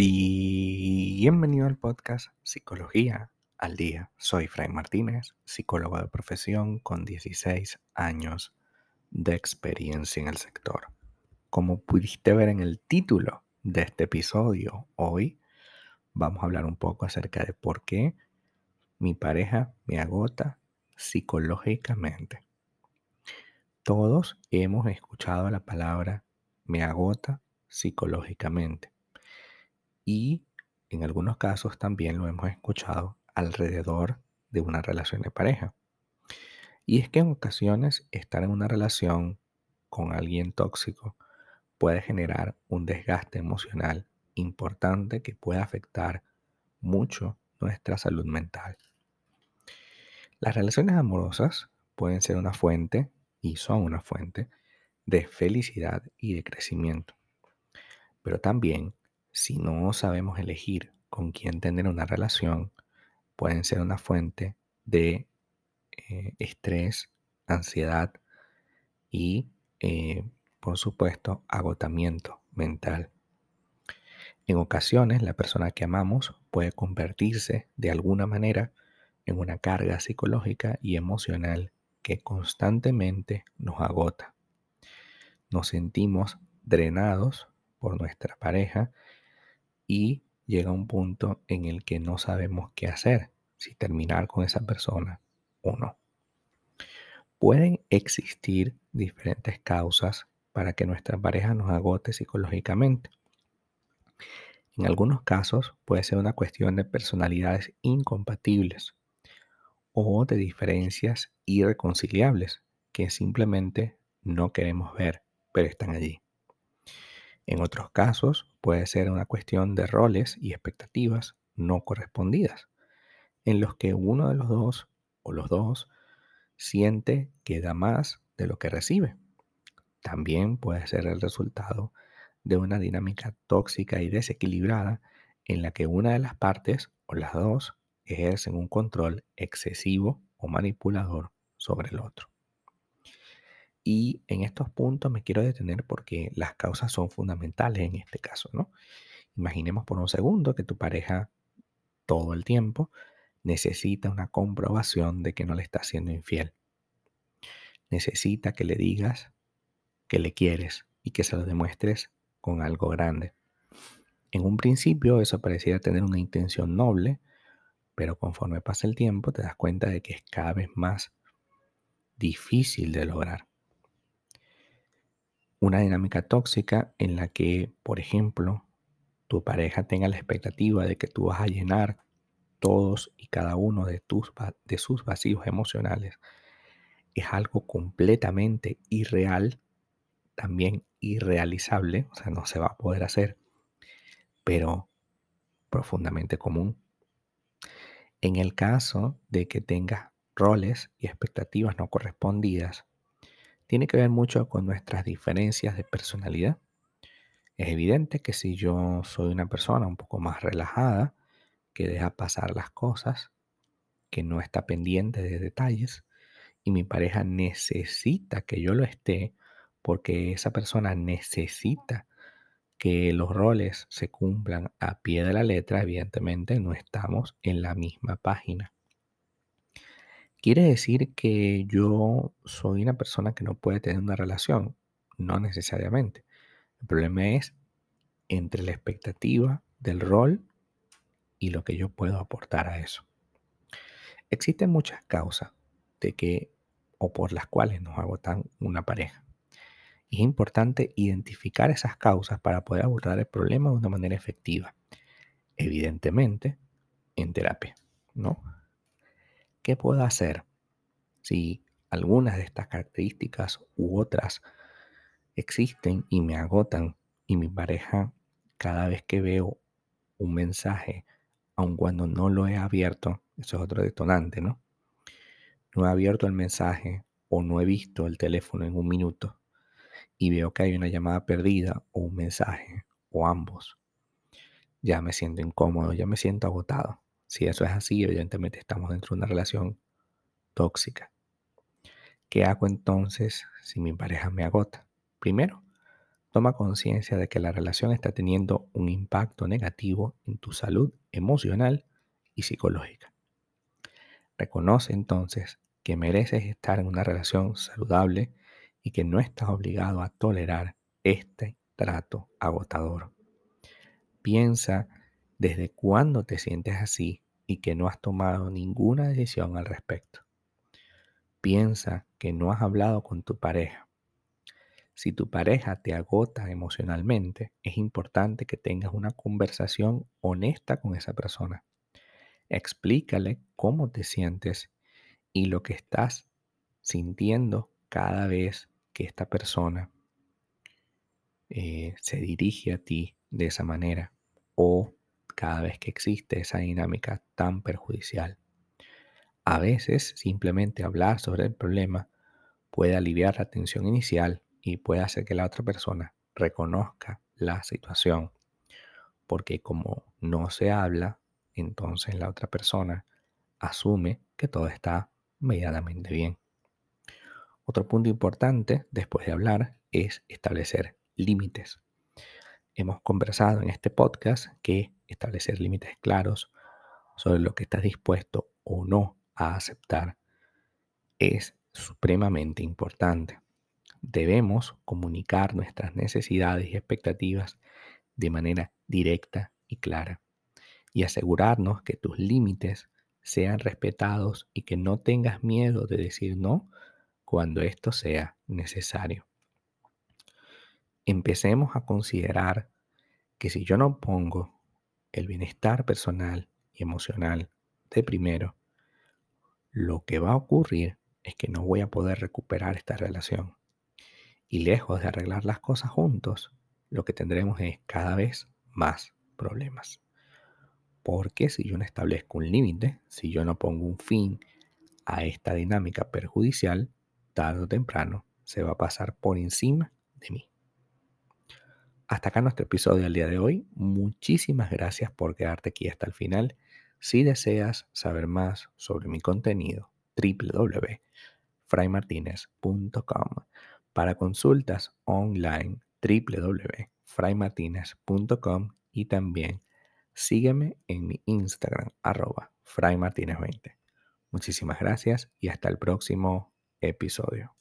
Bienvenido al podcast Psicología al Día. Soy Fray Martínez, psicólogo de profesión con 16 años de experiencia en el sector. Como pudiste ver en el título de este episodio, hoy vamos a hablar un poco acerca de por qué mi pareja me agota psicológicamente. Todos hemos escuchado la palabra me agota psicológicamente y en algunos casos también lo hemos escuchado alrededor de una relación de pareja. Y es que en ocasiones estar en una relación con alguien tóxico puede generar un desgaste emocional importante que puede afectar mucho nuestra salud mental. Las relaciones amorosas pueden ser una fuente, y son una fuente, de felicidad y de crecimiento. Pero también si no sabemos elegir con quién tener una relación, pueden ser una fuente de eh, estrés, ansiedad y, eh, por supuesto, agotamiento mental. En ocasiones, la persona que amamos puede convertirse de alguna manera en una carga psicológica y emocional que constantemente nos agota. Nos sentimos drenados por nuestra pareja y llega un punto en el que no sabemos qué hacer, si terminar con esa persona o no. Pueden existir diferentes causas para que nuestra pareja nos agote psicológicamente. En algunos casos puede ser una cuestión de personalidades incompatibles o de diferencias irreconciliables que simplemente no queremos ver, pero están allí. En otros casos puede ser una cuestión de roles y expectativas no correspondidas, en los que uno de los dos o los dos siente que da más de lo que recibe. También puede ser el resultado de una dinámica tóxica y desequilibrada en la que una de las partes o las dos ejercen un control excesivo o manipulador sobre el otro. Y en estos puntos me quiero detener porque las causas son fundamentales en este caso, ¿no? Imaginemos por un segundo que tu pareja todo el tiempo necesita una comprobación de que no le está siendo infiel. Necesita que le digas que le quieres y que se lo demuestres con algo grande. En un principio eso pareciera tener una intención noble, pero conforme pasa el tiempo te das cuenta de que es cada vez más difícil de lograr una dinámica tóxica en la que, por ejemplo, tu pareja tenga la expectativa de que tú vas a llenar todos y cada uno de, tus, de sus vacíos emocionales, es algo completamente irreal, también irrealizable, o sea, no se va a poder hacer, pero profundamente común. En el caso de que tengas roles y expectativas no correspondidas, tiene que ver mucho con nuestras diferencias de personalidad. Es evidente que si yo soy una persona un poco más relajada, que deja pasar las cosas, que no está pendiente de detalles, y mi pareja necesita que yo lo esté, porque esa persona necesita que los roles se cumplan a pie de la letra, evidentemente no estamos en la misma página. ¿Quiere decir que yo soy una persona que no puede tener una relación? No necesariamente. El problema es entre la expectativa del rol y lo que yo puedo aportar a eso. Existen muchas causas de que o por las cuales nos agotan una pareja. Es importante identificar esas causas para poder abordar el problema de una manera efectiva. Evidentemente, en terapia, ¿no? ¿Qué puedo hacer si algunas de estas características u otras existen y me agotan y mi pareja cada vez que veo un mensaje, aun cuando no lo he abierto, eso es otro detonante, ¿no? No he abierto el mensaje o no he visto el teléfono en un minuto y veo que hay una llamada perdida o un mensaje o ambos. Ya me siento incómodo, ya me siento agotado. Si eso es así, evidentemente estamos dentro de una relación tóxica. ¿Qué hago entonces si mi pareja me agota? Primero, toma conciencia de que la relación está teniendo un impacto negativo en tu salud emocional y psicológica. Reconoce entonces que mereces estar en una relación saludable y que no estás obligado a tolerar este trato agotador. Piensa desde cuándo te sientes así y que no has tomado ninguna decisión al respecto. Piensa que no has hablado con tu pareja. Si tu pareja te agota emocionalmente, es importante que tengas una conversación honesta con esa persona. Explícale cómo te sientes y lo que estás sintiendo cada vez que esta persona eh, se dirige a ti de esa manera o cada vez que existe esa dinámica tan perjudicial. A veces simplemente hablar sobre el problema puede aliviar la tensión inicial y puede hacer que la otra persona reconozca la situación. Porque como no se habla, entonces la otra persona asume que todo está medianamente bien. Otro punto importante después de hablar es establecer límites. Hemos conversado en este podcast que establecer límites claros sobre lo que estás dispuesto o no a aceptar es supremamente importante. Debemos comunicar nuestras necesidades y expectativas de manera directa y clara y asegurarnos que tus límites sean respetados y que no tengas miedo de decir no cuando esto sea necesario. Empecemos a considerar que si yo no pongo el bienestar personal y emocional de primero, lo que va a ocurrir es que no voy a poder recuperar esta relación. Y lejos de arreglar las cosas juntos, lo que tendremos es cada vez más problemas. Porque si yo no establezco un límite, si yo no pongo un fin a esta dinámica perjudicial, tarde o temprano se va a pasar por encima de mí. Hasta acá nuestro episodio del día de hoy. Muchísimas gracias por quedarte aquí hasta el final. Si deseas saber más sobre mi contenido, www.fraymartinez.com. Para consultas online, www.fraymartinez.com y también sígueme en mi Instagram, arroba fraymartinez20. Muchísimas gracias y hasta el próximo episodio.